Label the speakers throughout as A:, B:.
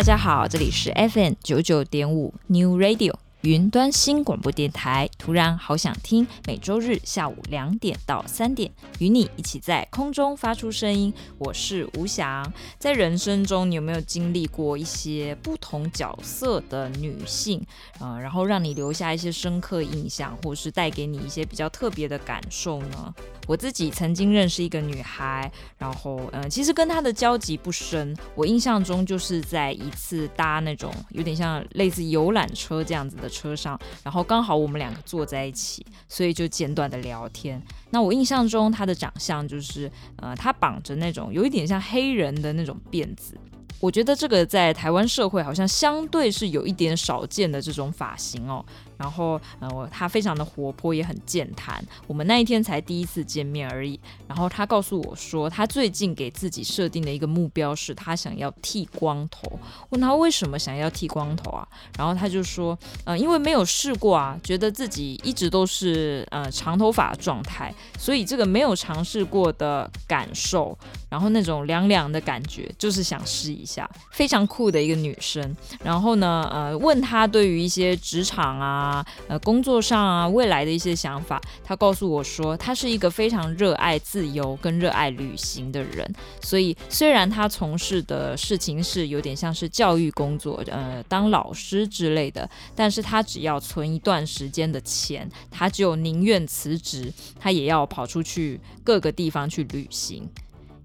A: 大家好，这里是 FM 九九点五 New Radio。云端新广播电台，突然好想听。每周日下午两点到三点，与你一起在空中发出声音。我是吴翔。在人生中，你有没有经历过一些不同角色的女性？呃，然后让你留下一些深刻印象，或是带给你一些比较特别的感受呢？我自己曾经认识一个女孩，然后，呃，其实跟她的交集不深。我印象中就是在一次搭那种有点像类似游览车这样子的。车上，然后刚好我们两个坐在一起，所以就简短的聊天。那我印象中她的长相就是，呃，她绑着那种有一点像黑人的那种辫子。我觉得这个在台湾社会好像相对是有一点少见的这种发型哦。然后，呃，他非常的活泼，也很健谈。我们那一天才第一次见面而已。然后他告诉我说，他最近给自己设定的一个目标是他想要剃光头。问他为什么想要剃光头啊？然后他就说，呃，因为没有试过啊，觉得自己一直都是呃长头发的状态，所以这个没有尝试过的感受，然后那种凉凉的感觉，就是想试一下。非常酷的一个女生。然后呢，呃，问他对于一些职场啊。啊，呃，工作上啊，未来的一些想法，他告诉我说，他是一个非常热爱自由跟热爱旅行的人。所以，虽然他从事的事情是有点像是教育工作，呃，当老师之类的，但是他只要存一段时间的钱，他就宁愿辞职，他也要跑出去各个地方去旅行。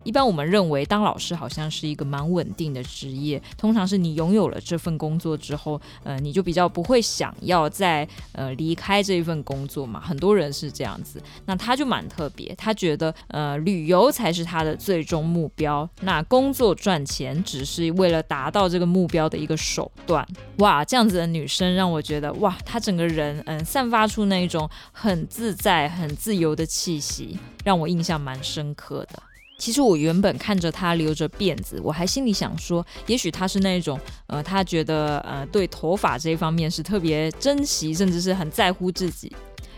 A: 一般我们认为当老师好像是一个蛮稳定的职业，通常是你拥有了这份工作之后，呃，你就比较不会想要再呃离开这一份工作嘛。很多人是这样子，那他就蛮特别，他觉得呃旅游才是他的最终目标，那工作赚钱只是为了达到这个目标的一个手段。哇，这样子的女生让我觉得哇，她整个人嗯、散发出那一种很自在、很自由的气息，让我印象蛮深刻的。其实我原本看着他留着辫子，我还心里想说，也许他是那种，呃，他觉得呃对头发这一方面是特别珍惜，甚至是很在乎自己。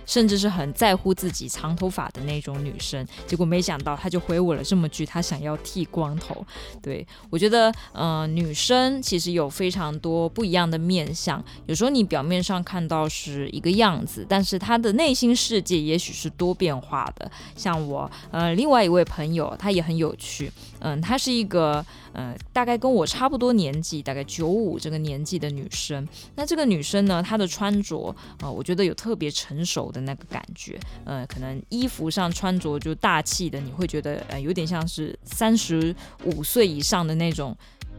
A: 甚至是很在乎自己长头发的那种女生，结果没想到她就回我了这么句，她想要剃光头。对，我觉得，呃，女生其实有非常多不一样的面相，有时候你表面上看到是一个样子，但是她的内心世界也许是多变化的。像我，呃，另外一位朋友，她也很有趣。嗯，她是一个，呃，大概跟我差不多年纪，大概九五这个年纪的女生。那这个女生呢，她的穿着，啊，我觉得有特别成熟的那个感觉。呃，可能衣服上穿着就大气的，你会觉得，呃，有点像是三十五岁以上的那种，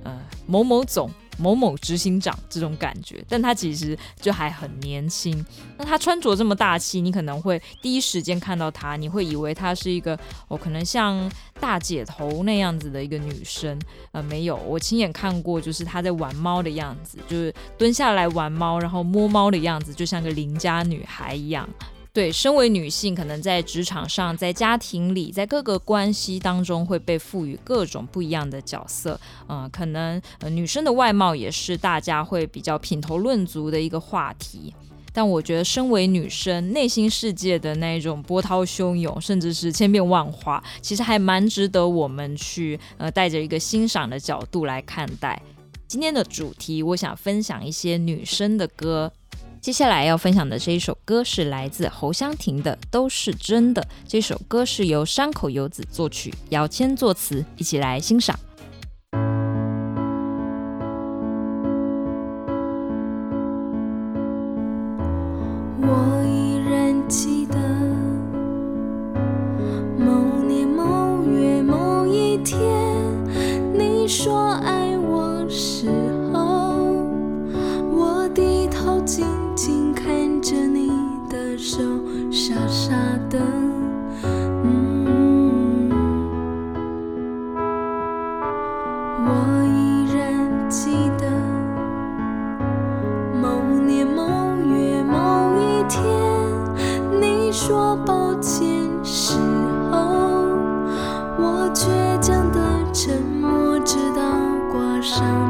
A: 呃，某某总。某某执行长这种感觉，但他其实就还很年轻。那他穿着这么大气，你可能会第一时间看到他，你会以为他是一个哦，可能像大姐头那样子的一个女生。呃，没有，我亲眼看过，就是他在玩猫的样子，就是蹲下来玩猫，然后摸猫的样子，就像个邻家女孩一样。对，身为女性，可能在职场上、在家庭里、在各个关系当中，会被赋予各种不一样的角色。嗯、可能、女生的外貌也是大家会比较品头论足的一个话题。但我觉得，身为女生，内心世界的那种波涛汹涌，甚至是千变万化，其实还蛮值得我们去呃带着一个欣赏的角度来看待。今天的主题，我想分享一些女生的歌。接下来要分享的这一首歌是来自侯湘婷的《都是真的》。这首歌是由山口优子作曲，姚谦作词，一起来欣赏。
B: 我依然记得某年某月某一天，你说爱我时候，我低头静。手，傻傻的，嗯，我依然记得某年某月某一天，你说抱歉时候，我倔强的沉默，直到挂上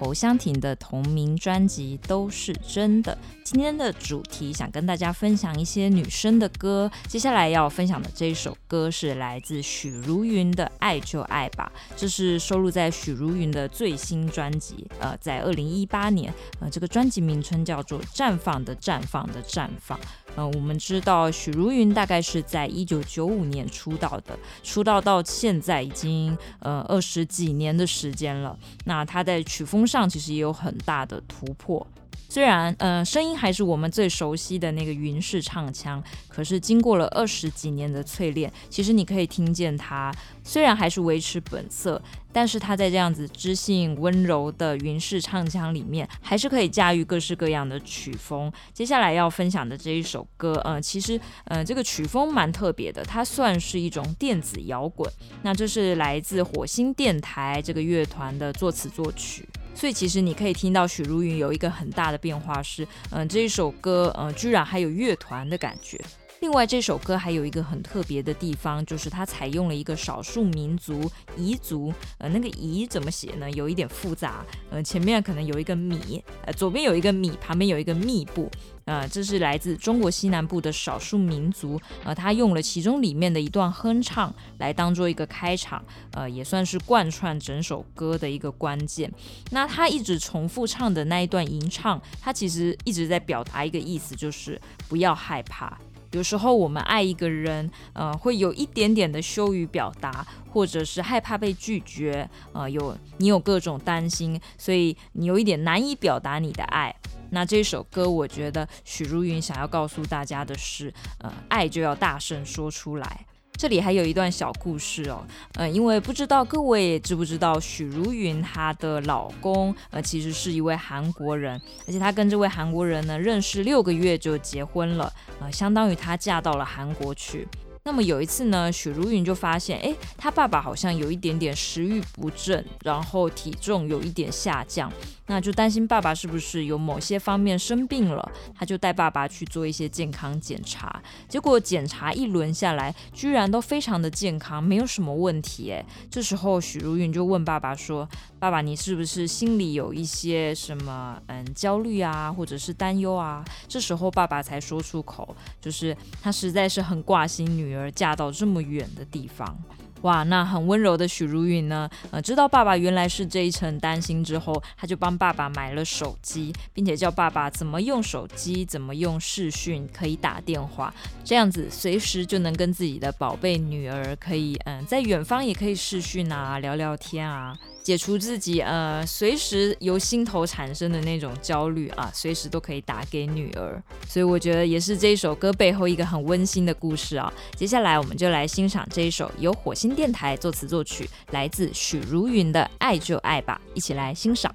A: 侯湘婷的同名专辑《都是真的》。今天的主题想跟大家分享一些女生的歌。接下来要分享的这一首歌是来自许茹芸的《爱就爱吧》，这是收录在许茹芸的最新专辑。呃，在二零一八年，呃，这个专辑名称叫做《绽放的绽放的绽放》。嗯、我们知道许茹芸大概是在一九九五年出道的，出道到现在已经呃二十几年的时间了。那她在曲风上其实也有很大的突破。虽然，呃，声音还是我们最熟悉的那个云式唱腔，可是经过了二十几年的淬炼，其实你可以听见它，虽然还是维持本色，但是它在这样子知性温柔的云式唱腔里面，还是可以驾驭各式各样的曲风。接下来要分享的这一首歌，呃，其实，呃，这个曲风蛮特别的，它算是一种电子摇滚。那这是来自火星电台这个乐团的作词作曲。所以其实你可以听到许茹芸有一个很大的变化是，嗯，这一首歌，嗯，居然还有乐团的感觉。另外，这首歌还有一个很特别的地方，就是它采用了一个少数民族彝族，呃，那个彝怎么写呢？有一点复杂，呃，前面可能有一个米，呃，左边有一个米，旁边有一个密布。呃，这是来自中国西南部的少数民族，呃，他用了其中里面的一段哼唱来当做一个开场，呃，也算是贯穿整首歌的一个关键。那他一直重复唱的那一段吟唱，他其实一直在表达一个意思，就是不要害怕。有时候我们爱一个人，呃，会有一点点的羞于表达，或者是害怕被拒绝，呃，有你有各种担心，所以你有一点难以表达你的爱。那这首歌，我觉得许茹芸想要告诉大家的是，呃，爱就要大声说出来。这里还有一段小故事哦，呃，因为不知道各位知不知道许茹芸她的老公，呃，其实是一位韩国人，而且她跟这位韩国人呢认识六个月就结婚了，呃，相当于她嫁到了韩国去。那么有一次呢，许茹芸就发现，哎，她爸爸好像有一点点食欲不振，然后体重有一点下降。那就担心爸爸是不是有某些方面生病了，他就带爸爸去做一些健康检查，结果检查一轮下来，居然都非常的健康，没有什么问题。哎，这时候许茹芸就问爸爸说：“爸爸，你是不是心里有一些什么嗯焦虑啊，或者是担忧啊？”这时候爸爸才说出口，就是他实在是很挂心女儿嫁到这么远的地方。
B: 哇，那很温柔的许茹芸呢，呃，知道爸爸原来是这一层担心之后，他就帮爸爸买了手机，并且教爸爸怎么用手机，怎么用视讯，可以打电话，这样子随时就能跟自己的宝贝女儿可以，嗯、在远方也可以视讯啊，聊聊天啊。解除自己呃随时由心头产生的那种焦虑啊，随时都可以打给女儿，所以我觉得也是这首歌背后一个很温馨的故事啊。接下来我们就来欣赏这一首由火星电台作词作曲，来自许茹芸的《爱就爱吧》，一起来欣赏。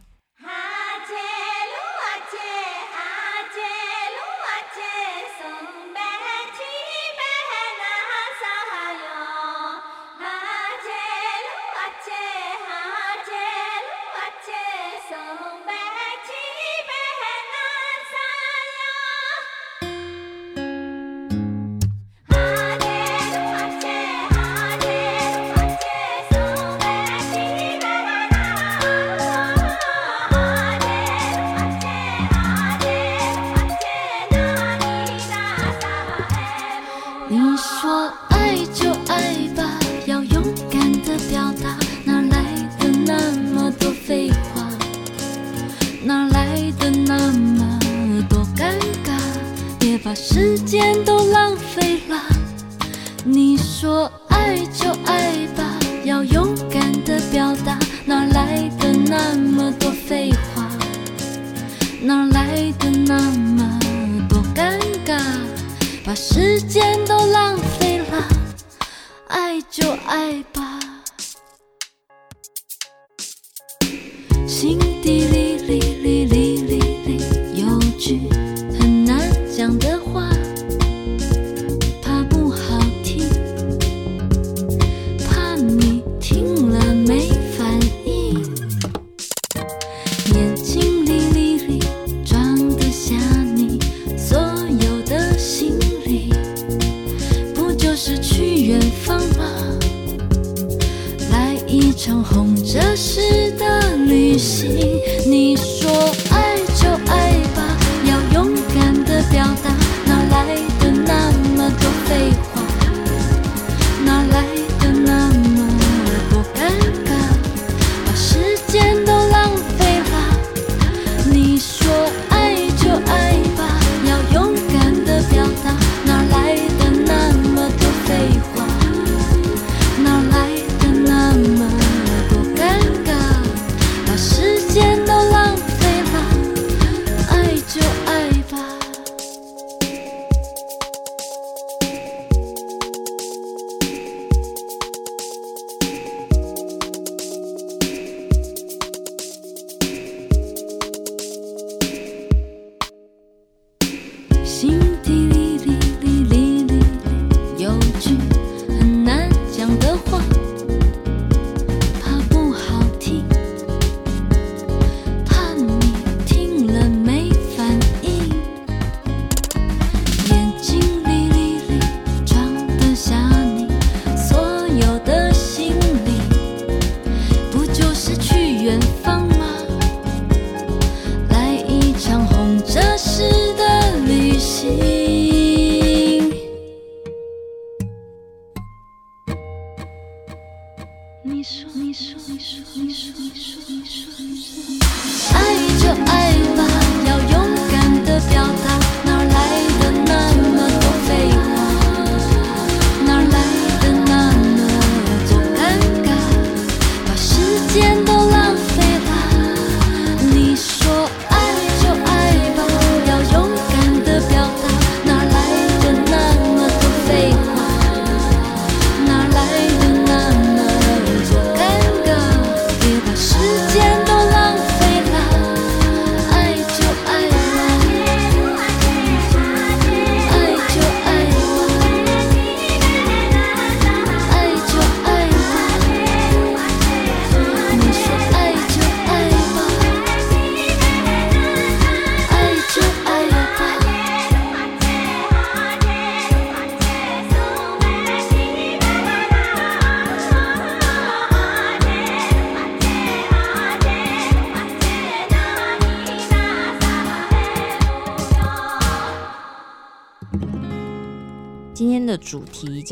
A: 那么多
B: 尴尬把时间都浪费了爱就爱吧。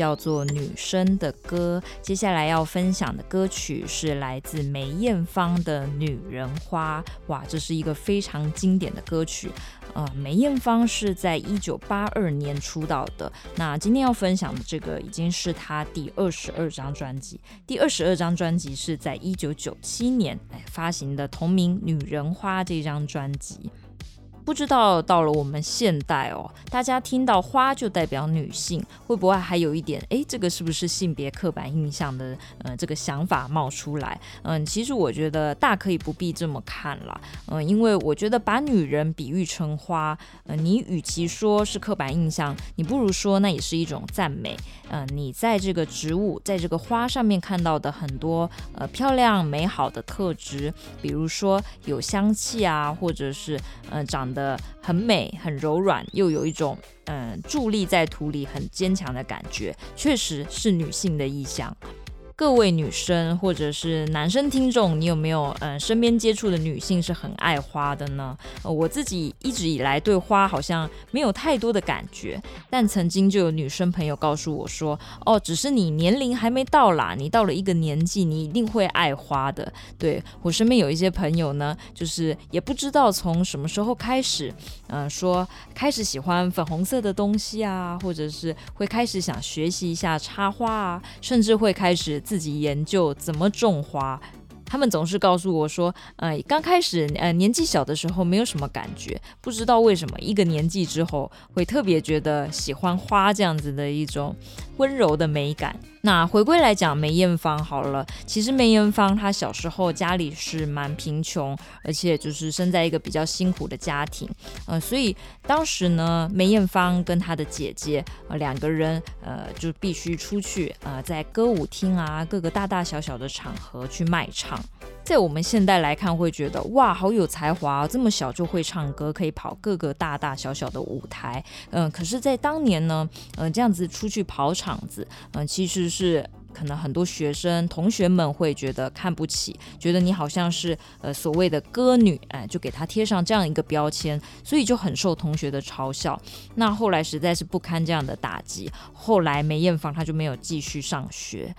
A: 叫做《女生的歌》。接下来要分享的歌曲是来自梅艳芳的《女人花》。哇，这是一个非常经典的歌曲。呃，梅艳芳是在一九八二年出道的。那今天要分享的这个已经是她第二十二张专辑。第二十二张专辑是在一九九七年发行的同名《女人花》这张专辑。不知道到了我们现代哦，大家听到花就代表女性，会不会还有一点哎，这个是不是性别刻板印象的呃这个想法冒出来？嗯，其实我觉得大可以不必这么看了，嗯，因为我觉得把女人比喻成花，嗯，你与其说是刻板印象，你不如说那也是一种赞美。嗯，你在这个植物，在这个花上面看到的很多呃漂亮美好的特质，比如说有香气啊，或者是嗯长。的很美，很柔软，又有一种嗯伫立在土里很坚强的感觉，确实是女性的意象。各位女生或者是男生听众，你有没有嗯身边接触的女性是很爱花的呢？呃，我自己一直以来对花好像没有太多的感觉，但曾经就有女生朋友告诉我说，哦，只是你年龄还没到啦，你到了一个年纪，你一定会爱花的。对，我身边有一些朋友呢，就是也不知道从什么时候开始，嗯，说开始喜欢粉红色的东西啊，或者是会开始想学习一下插花啊，甚至会开始。自己研究怎么种花。他们总是告诉我说，呃，刚开始，呃，年纪小的时候没有什么感觉，不知道为什么一个年纪之后会特别觉得喜欢花这样子的一种温柔的美感。那回归来讲梅艳芳好了，其实梅艳芳她小时候家里是蛮贫穷，而且就是生在一个比较辛苦的家庭，呃，所以当时呢，梅艳芳跟她的姐姐呃两个人呃就必须出去呃在歌舞厅啊各个大大小小的场合去卖唱。在我们现代来看，会觉得哇，好有才华，这么小就会唱歌，可以跑各个大大小小的舞台。嗯，可是，在当年呢，嗯，这样子出去跑场子，嗯，其实是可能很多学生同学们会觉得看不起，觉得你好像是呃所谓的歌女，哎，就给她贴上这样一个标签，所以就很受同学的嘲笑。那后来实在是不堪这样的打击，后来梅艳芳她就没有继续上学。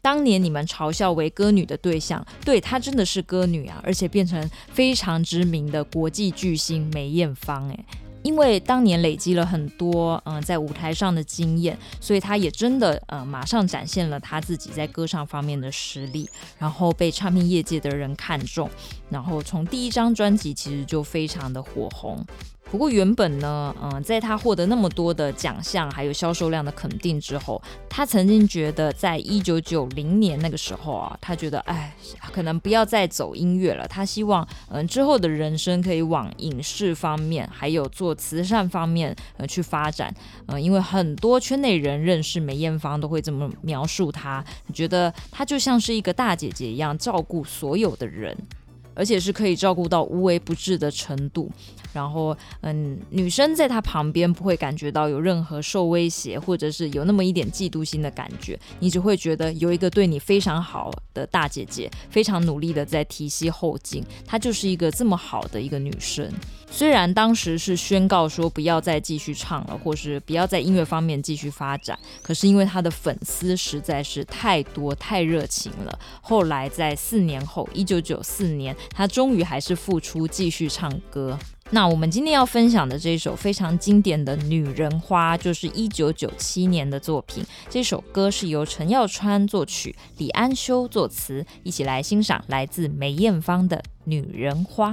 A: 当年你们嘲笑为歌女的对象，对，她真的是歌女啊，而且变成非常知名的国际巨星梅艳芳。哎，因为当年累积了很多嗯、在舞台上的经验，所以她也真的呃马上展现了她自己在歌唱方面的实力，然后被唱片业界的人看中，然后从第一张专辑其实就非常的火红。不过原本呢，嗯，在他获得那么多的奖项，还有销售量的肯定之后，他曾经觉得，在一九九零年那个时候啊，他觉得，哎，可能不要再走音乐了。他希望，嗯，之后的人生可以往影视方面，还有做慈善方面，呃，去发展。嗯，因为很多圈内人认识梅艳芳，都会这么描述她，觉得她就像是一个大姐姐一样，照顾所有的人。而且是可以照顾到无微不至的程度，然后，嗯，女生在她旁边不会感觉到有任何受威胁，或者是有那么一点嫉妒心的感觉，你只会觉得有一个对你非常好的大姐姐，非常努力的在提携后进，她就是一个这么好的一个女生。虽然当时是宣告说不要再继续唱了，或是不要在音乐方面继续发展，可是因为她的粉丝实在是太多太热情了。后来在四年后，一九九四年，她终于还是复出继续唱歌。那我们今天要分享的这首非常经典的《女人花》，就是一九九七年的作品。这首歌是由陈耀川作曲，李安修作词。一起来欣赏来自梅艳芳
C: 的《女人花》。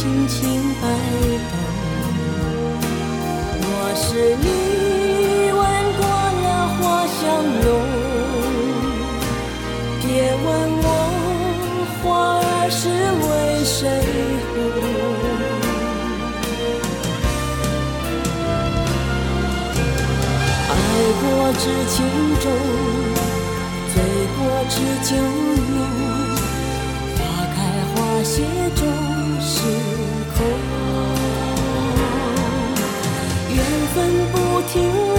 C: 轻轻摆动若是你闻过了花香浓别问我花儿是为谁红爱过知情重醉过知酒浓花开花谢终时空。缘分不停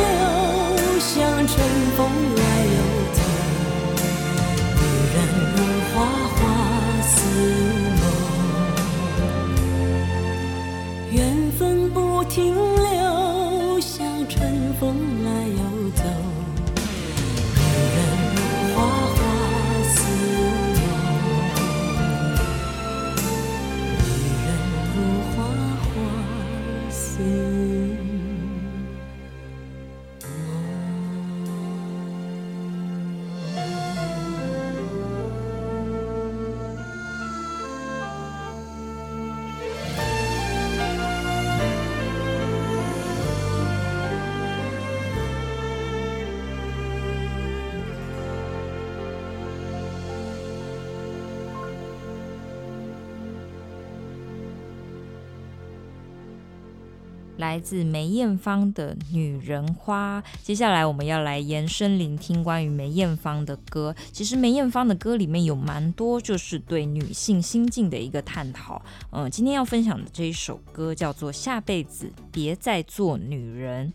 A: 来自梅艳芳的《女人花》，接下来我们要来延伸聆听关于梅艳芳的歌。其实梅艳芳的歌里面有蛮多，就是对女性心境的一个探讨。嗯，今天要分享的这一首歌叫做《下辈子别再做女人》，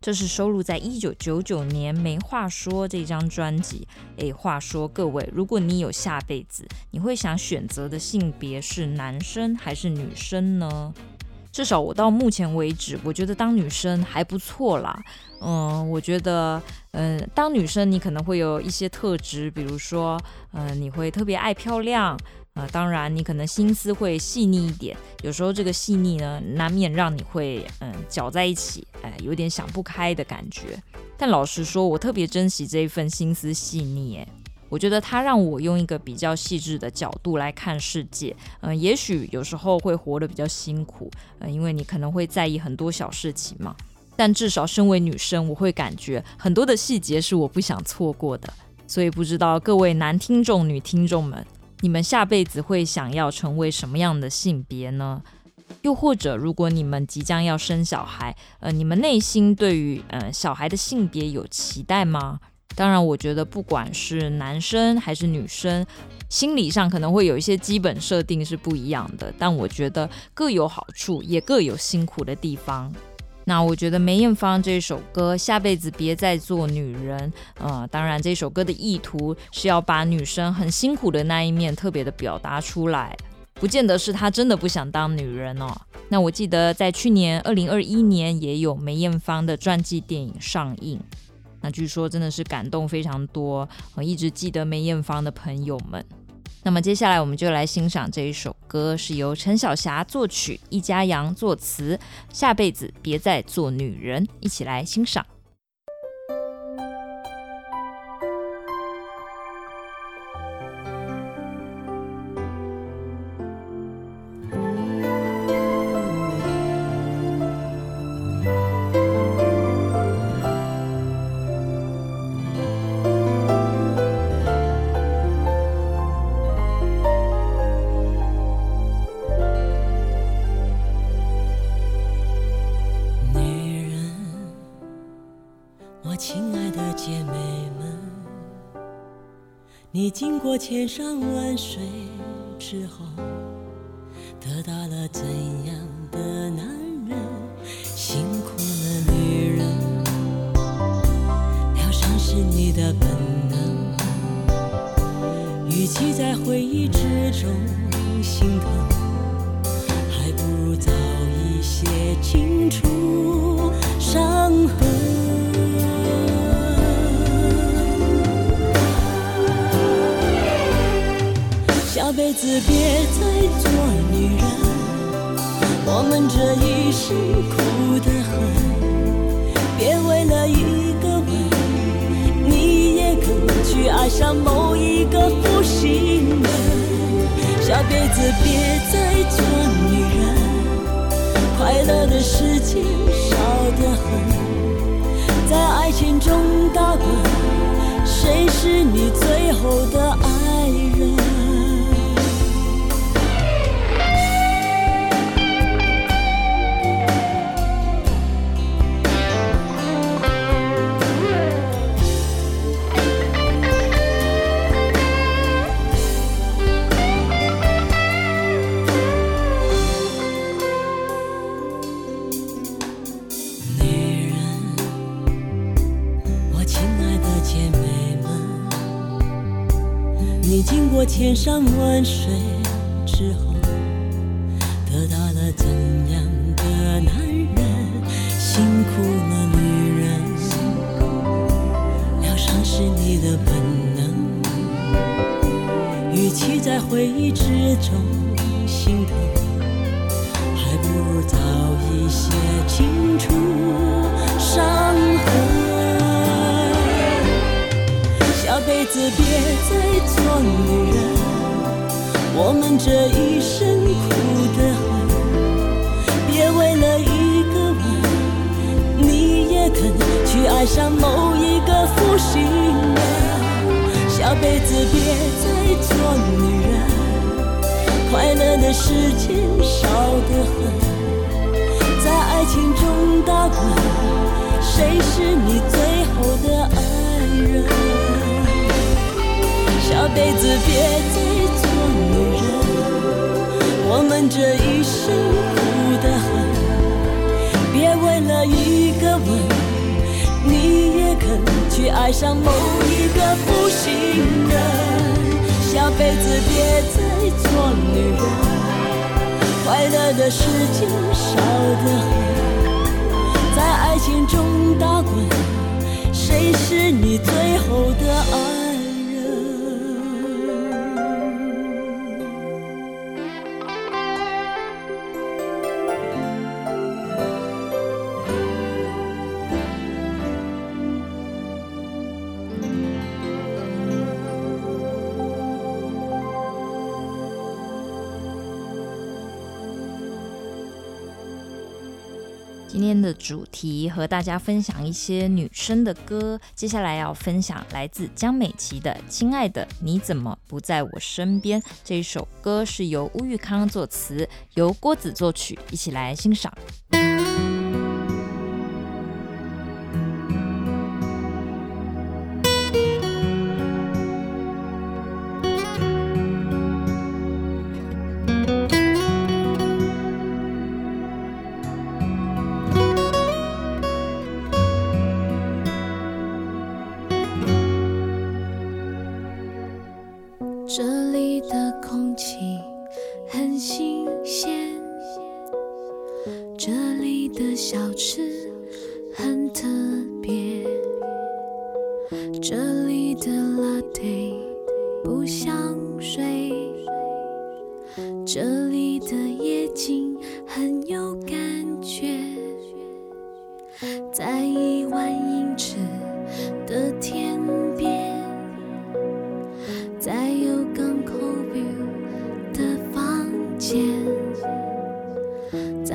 A: 这是收录在一九九九年《没话说》这张专辑。诶，话说各位，如果你有下辈子，你会想选择的性别是男生还是女生呢？至少我到目前为止，我觉得当女生还不错啦。嗯，我觉得，嗯，当女生你可能会有一些特质，比如说，嗯，你会特别爱漂亮，啊，当然你可能心思会细腻一点。有时候这个细腻呢，难免让你会，嗯，搅在一起，哎，有点想不开的感觉。但老实说，我特别珍惜这一份心思细腻，哎。我觉得他让我用一个比较细致的角度来看世界，嗯、也许有时候会活得比较辛苦，嗯、呃，因为你可能会在意很多小事情嘛。但至少身为女生，我会感觉很多的细节是我不想错过的。所以不知道各位男听众、女听众们，你们下辈子会想要成为什么样的性别呢？又或者，如果你们即将要生小孩，呃，你们内心对于呃小孩的性别有期待吗？当然，我觉得不管是男生还是女生，心理上可能会有一些基本设定是不一样的，但我觉得各有好处，也各有辛苦的地方。那我觉得梅艳芳这首歌《下辈子别再做女人》，呃，当然这首歌的意图是要把女生很辛苦的那一面特别的表达出来。不见得是她真的不想当女人哦。那我记得在去年二零二一年也有梅艳芳的传记电影上映，那据说真的是感动非常多，我一直记得梅艳芳的朋友们。那么接下来我们就来欣赏这一首歌，是由陈小霞作曲，易家扬作词，《下辈子别再做女人》，一起来欣
C: 赏。山的时间少得很。在爱情中打滚，谁是你最后的爱？的
B: 主题和大家分享一些女生的歌，接下来要分享来自江美琪的《亲爱的你怎么不在我身边》。这一首歌是由乌玉康作词，由郭子作曲，一起来欣赏。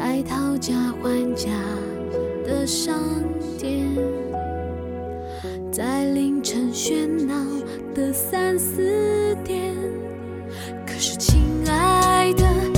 B: 在讨价还价的商店在凌晨喧闹的三四点。可是亲爱的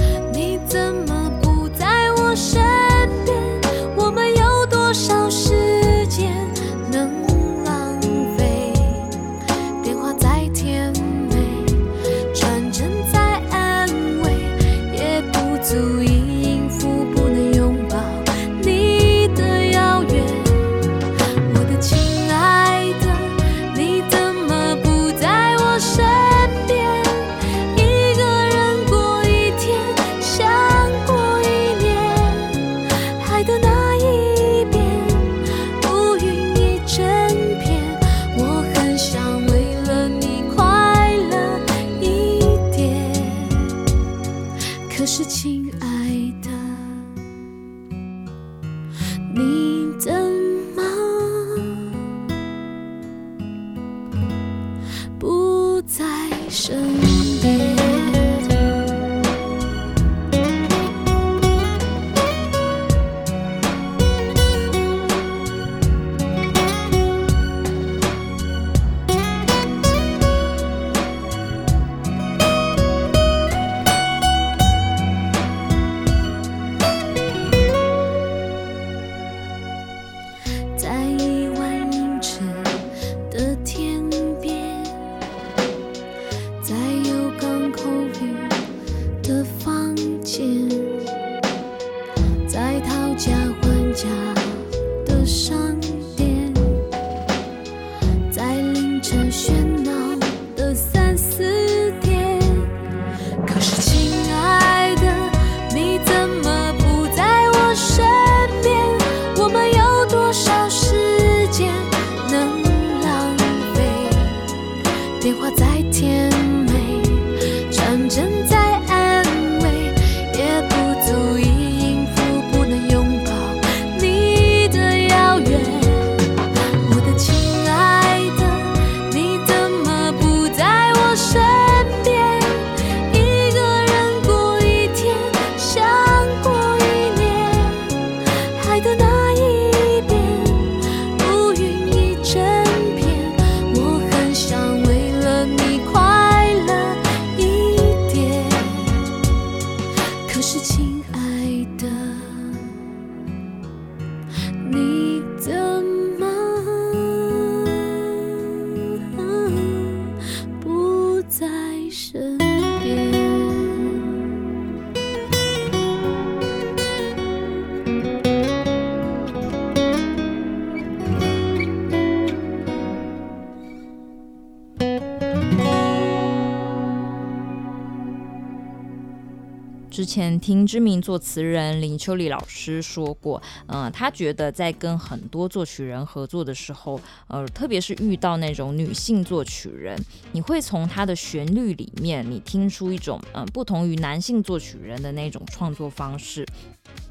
A: 听
B: 知名作词人林秋离老师说过，嗯、呃，他觉得在跟很多作曲人合作的时候，呃，特别是遇到那种女性作曲人，你会从她的旋律里面，你听出一种嗯、不同于男性作曲人的那种创作方式。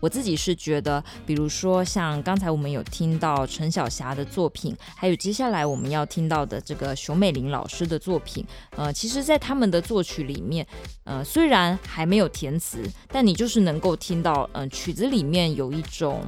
A: 我自己是觉得，比如说像刚才我们有听到陈小霞的作品，还有接下来我们要听到的这个熊美玲老师的作品，呃，其实，在他们的作曲里面，呃，虽然还没有填词，但你就是能够听到，嗯、曲子里面有一种，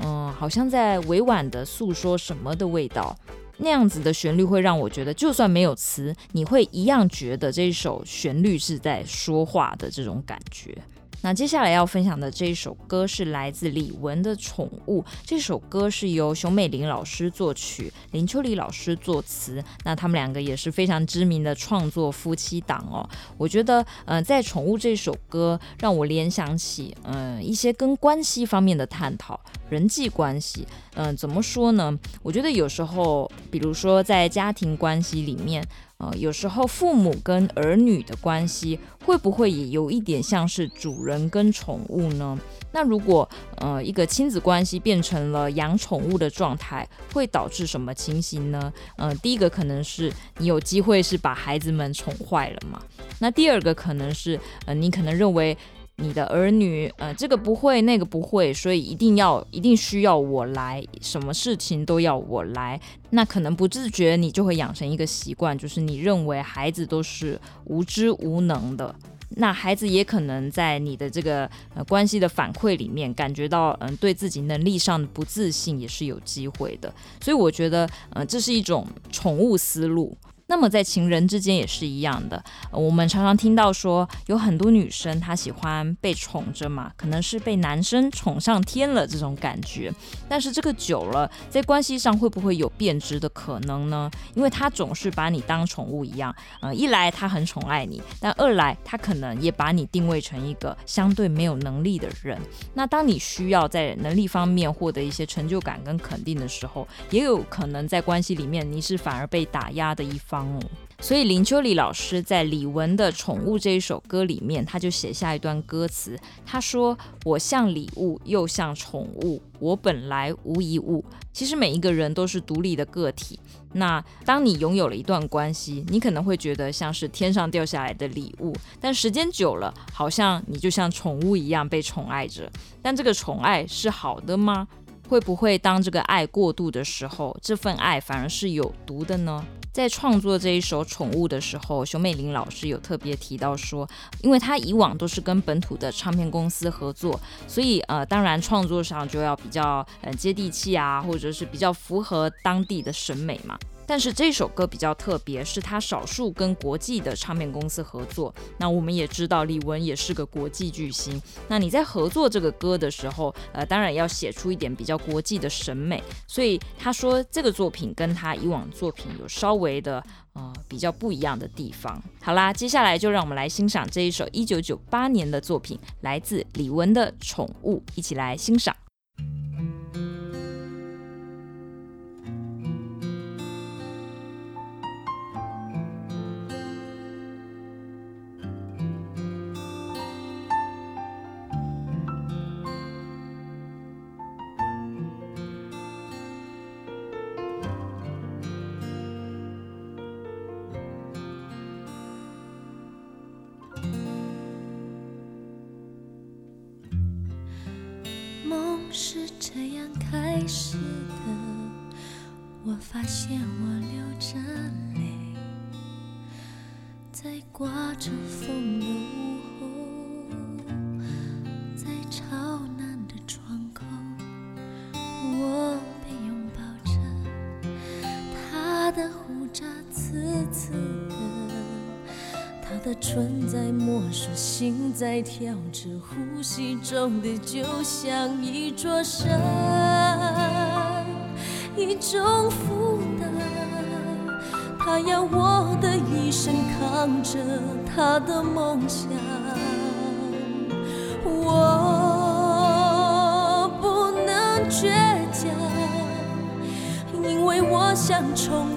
A: 嗯、好像在委婉的诉说什么的味道，那样子的旋律会让我觉得，就算没有词，你会一样觉得这一首旋律是在说话的这种感觉。那接下来要分享的这一首歌是来自李玟的《宠物》。这首歌是由熊美玲老师作曲，林秋离老师作词。那他们两个也是非常知名的创作夫妻档哦。我觉得，嗯、在《宠物》这首歌让我联想起，嗯、一些跟关系方面的探讨，人际关系。嗯、怎么说呢？我觉得有时候，比如说在家庭关系里面。呃，有时候父母跟儿女的关系会不会也有一点像是主人跟宠物呢？那如果呃一个亲子关系变成了养宠物的状态，会导致什么情形呢？呃，第一个可能是你有机会是把孩子们宠坏了嘛。那第二个可能是呃你可能认为。你的儿女，呃，这个不会，那个不会，所以一定要，一定需要我来，什么事情都要我来。那可能不自觉，你就会养成一个习惯，就是你认为孩子都是无知无能的。那孩子也可能在你的这个呃关系的反馈里面，感觉到嗯、对自己能力上的不自信也是有机会的。所以我觉得，呃，这是一种宠物思路。那么在情人之间也是一样的，我们常常听到说有很多女生她喜欢被宠着嘛，可能是被男生宠上天了这种感觉。但是这个久了，在关系上会不会有变质的可能呢？因为他总是把你当宠物一样，呃，一来他很宠爱你，但二来他可能也把你定位成一个相对没有能力的人。那当你需要在能力方面获得一些成就感跟肯定的时候，也有可能在关系里面你是反而被打压的一方。所以林秋离老师在李玟的《宠物》这一首歌里面，他就写下一段歌词，他说：“我像礼物，又像宠物，我本来无一物。”其实每一个人都是独立的个体。那当你拥有了一段关系，你可能会觉得像是天上掉下来的礼物，但时间久了，好像你就像宠物一样被宠爱着。但这个宠爱是好的吗？会不会当这个爱过度的时候，这份爱反而是有毒的呢？在创作这一首《宠物》的时候，熊美玲老师有特别提到说，因为她以往都是跟本土的唱片公司合作，所以呃，当然创作上就要比较嗯接地气啊，或者是比较符合当地的审美嘛。但是这首歌比较特别，是他少数跟国际的唱片公司合作。那我们也知道李玟也是个国际巨星。那你在合作这个歌的时候，呃，当然要写出一点比较国际的审美。所以他说这个作品跟他以往作品有稍微的呃比较不一样的地方。好啦，接下来就让我们来欣赏这一首一九九八年的作品，来自李玟的《宠物》，一起来欣赏。
B: 是这样开始的。我发现我流着泪，在刮着风的唇在摸索，心在跳着，呼吸中的就像一座山，一种负担。他要我的一生扛着他的梦想，我不能倔强，因为我像宠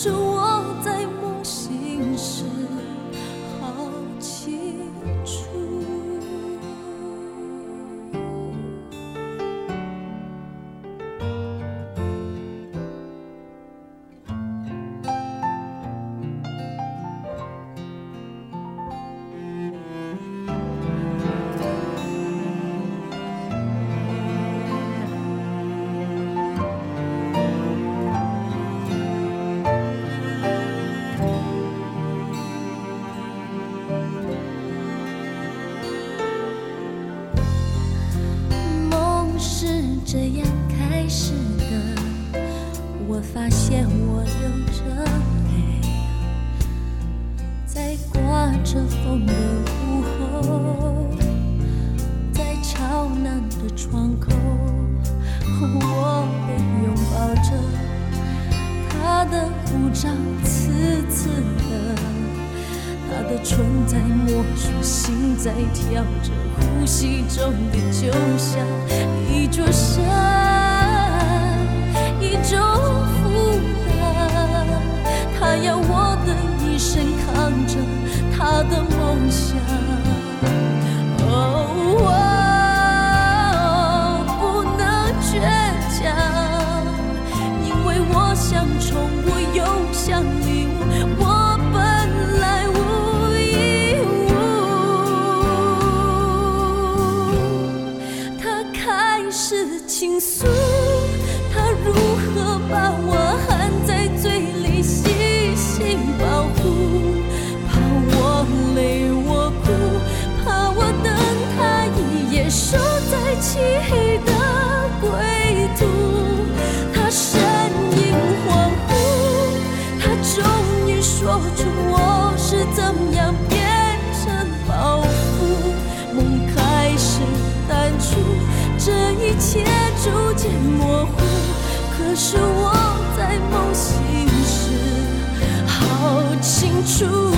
B: 是我在梦醒时笑着呼吸中的。漆黑的归途他身影恍惚他终于说出我是怎样变成包袱梦开始淡出这一切逐渐模糊可是我在梦醒时好清楚。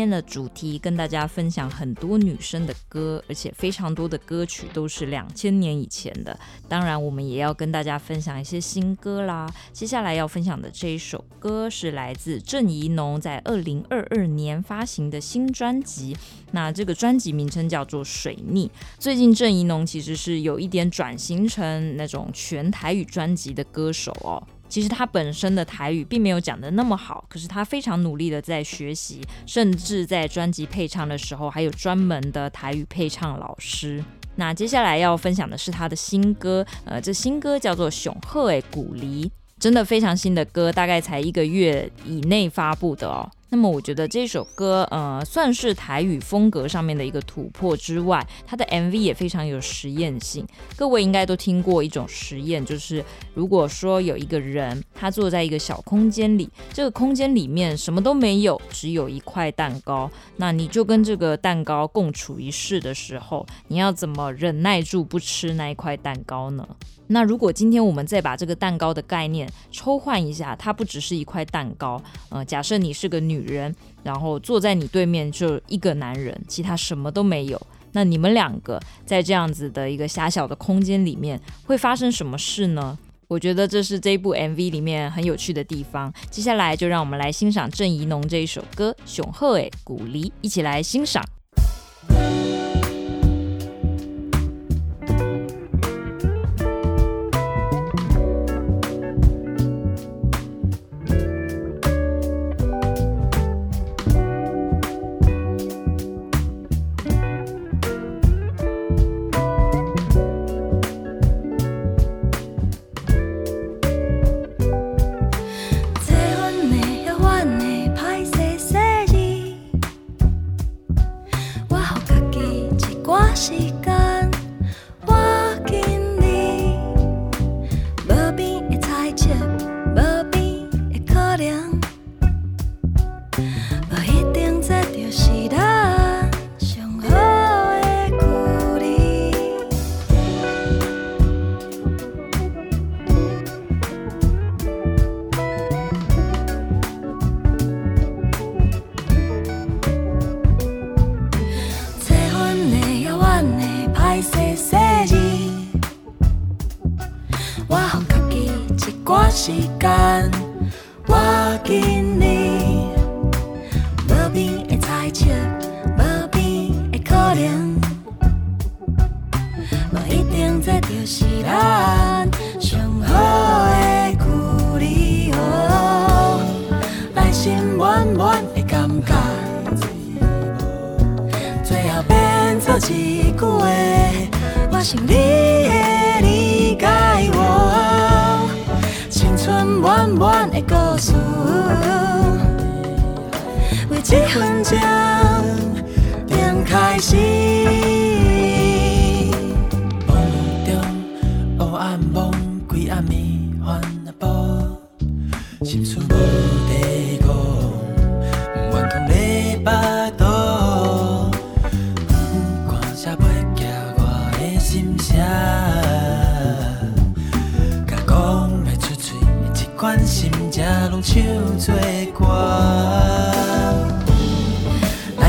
A: 今天的主题跟大家分享很多女生的歌，而且非常多的歌曲都是两千年以前的。当然，我们也要跟大家分享一些新歌啦。接下来要分享的这一首歌是来自郑怡农在二零二二年发行的新专辑，那这个专辑名称叫做《水逆》。最近郑怡农其实是有一点转型成那种全台语专辑的歌手哦。其实他本身的台语并没有讲得那么好，可是他非常努力的在学习，甚至在专辑配唱的时候还有专门的台语配唱老师。那接下来要分享的是他的新歌，呃，这新歌叫做《雄鹤诶古离》，真的非常新的歌，大概才一个月以内发布的哦。那么我觉得这首歌，呃，算是台语风格上面的一个突破之外，它的 MV 也非常有实验性。各位应该都听过一种实验，就是如果说有一个人他坐在一个小空间里，这个空间里面什么都没有，只有一块蛋糕，那你就跟这个蛋糕共处一室的时候，你要怎么忍耐住不吃那一块蛋糕呢？那如果今天我们再把这个蛋糕的概念抽换一下，它不只是一块蛋糕，呃，假设你是个女人，然后坐在你对面就一个男人，其他什么都没有，
C: 那你们两个在这样子的一个狭小的空间里面会发生什么事呢？我觉得这是这一部 MV 里面很有趣的地方。接下来就让我们来欣赏郑怡农这一首歌《熊鹤诶鼓励》，一起来欣赏。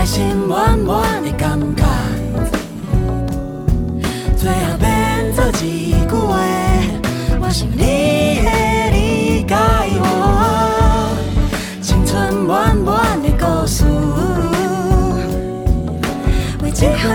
C: 开心满满的感觉最后变做一句话我想你会理解我青春满满的故事。为记号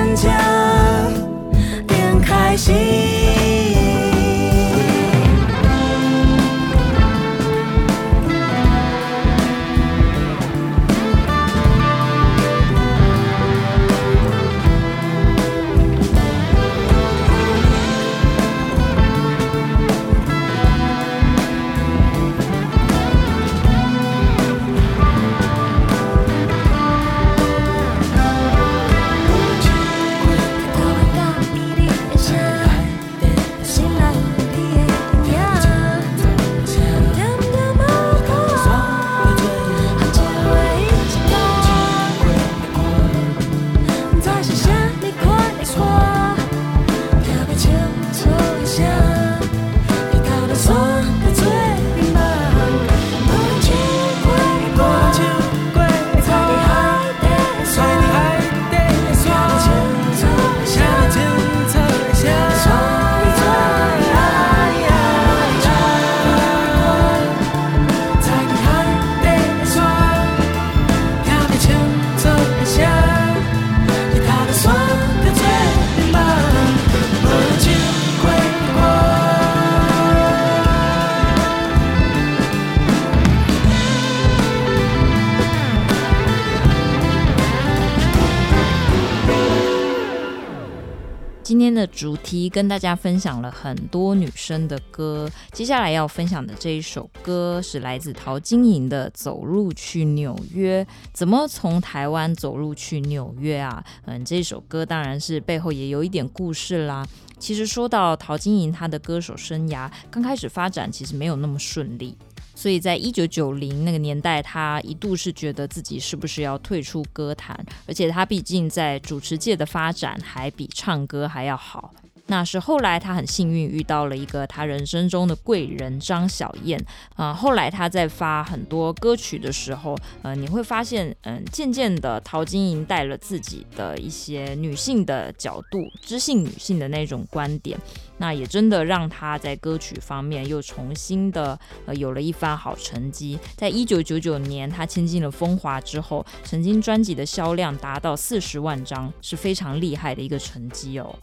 A: 今天的
C: 主题跟大家分享了很多女生的歌，接下来要分享的这一首歌是来自陶晶莹的《走路去纽约》。怎么从台湾走路去纽约啊？嗯，这首歌当然是背后也有一点故事啦。其实说到陶晶莹，她的歌手生涯刚开始发展其实没有那么顺利。所以在一九九零那个年代，他一度是觉得自己是不是要退出歌坛，而且他毕竟在主持界的发展还比唱歌还要好。
A: 那是后来他很幸运遇到了一个他人生中的贵人张小燕。啊、后来他在发很多歌曲的时候，呃，你会发现，嗯、渐渐的陶晶莹带了自己的一些女性的角度，知性女性的那种观点。那也真的让他在歌曲方面又重新的呃有了一番好成绩。在一九九九年，他签进了风华之后，曾经专辑的销量达到四十万张，是非常厉害的一个成绩哦。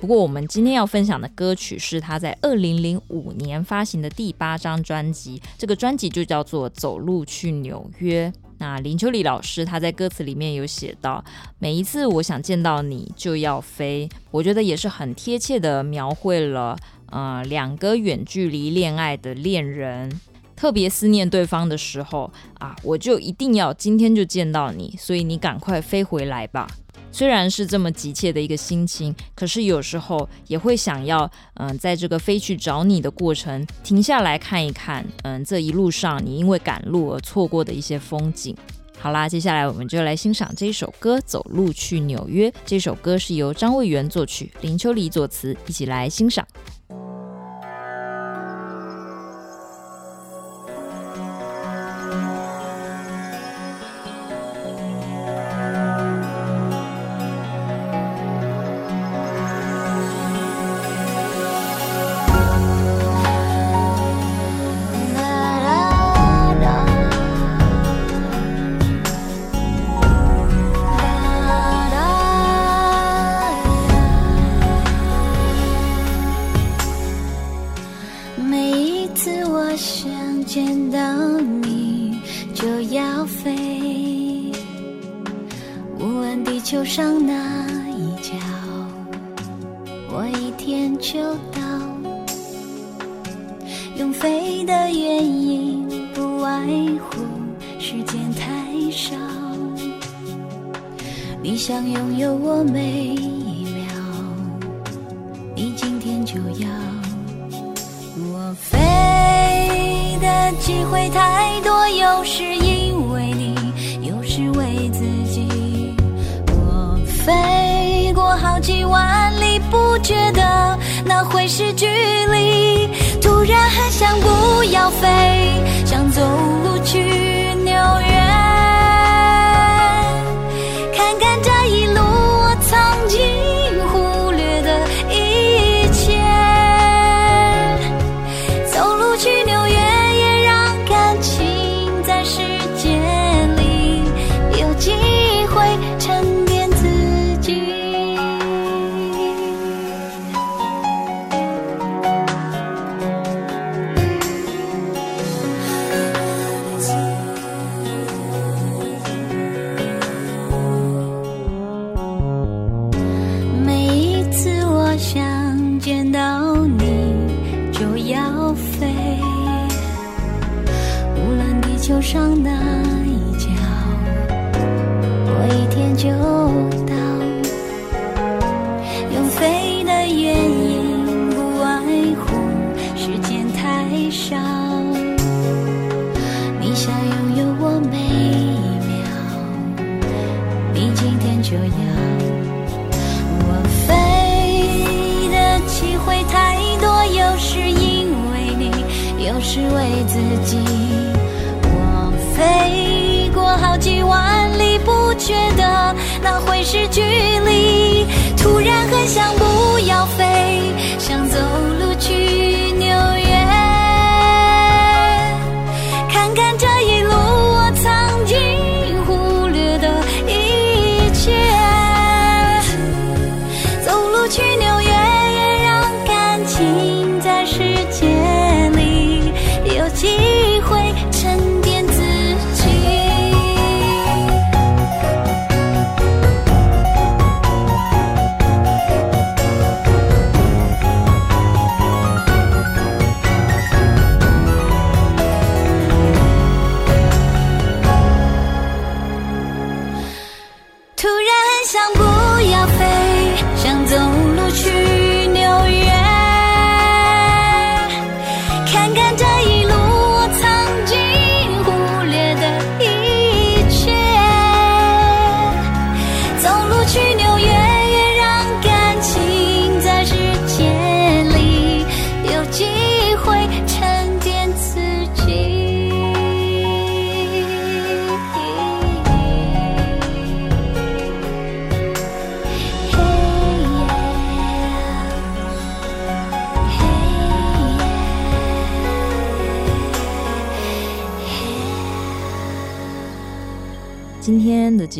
A: 不过，我们今天要分享的歌曲是他在二零零五年发行的第八张专辑，这个专辑就叫做《走路去纽约》。那林秋离老师他在歌词里面有写到，每一次我想见到你就要飞，我觉得也是很贴切的描绘了，呃，两个远距离恋爱的恋人特别思念对方的时候啊，我就一定要今天就见到你，所以你赶快飞回来吧。虽然是这么急切的一个心情，可是有时候也会想要，嗯、在这个飞去找你的过程，停下来看一看，嗯、这一路上你因为赶路而错过的一些风景。好啦，接下来我们就来欣赏这一首歌《走路去纽约》。这首歌是由张卫元作曲，林秋离作词，一起来欣赏。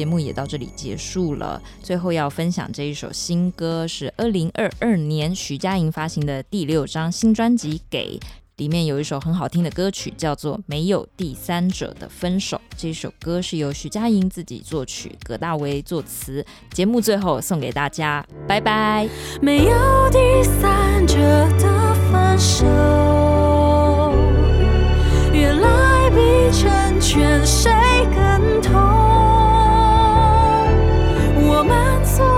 A: 节目也到这里结束了。最后要分享这一首新歌，是二零二二年徐佳莹发行的第六张新专辑《给》，里面有一首很好听的歌曲，叫做《没有第三者的分手》。这首歌是由徐佳莹自己作曲，葛大为作词。节目最后送给大家，拜拜。
B: 没有第三者的分手，原来比成全谁更痛。我们错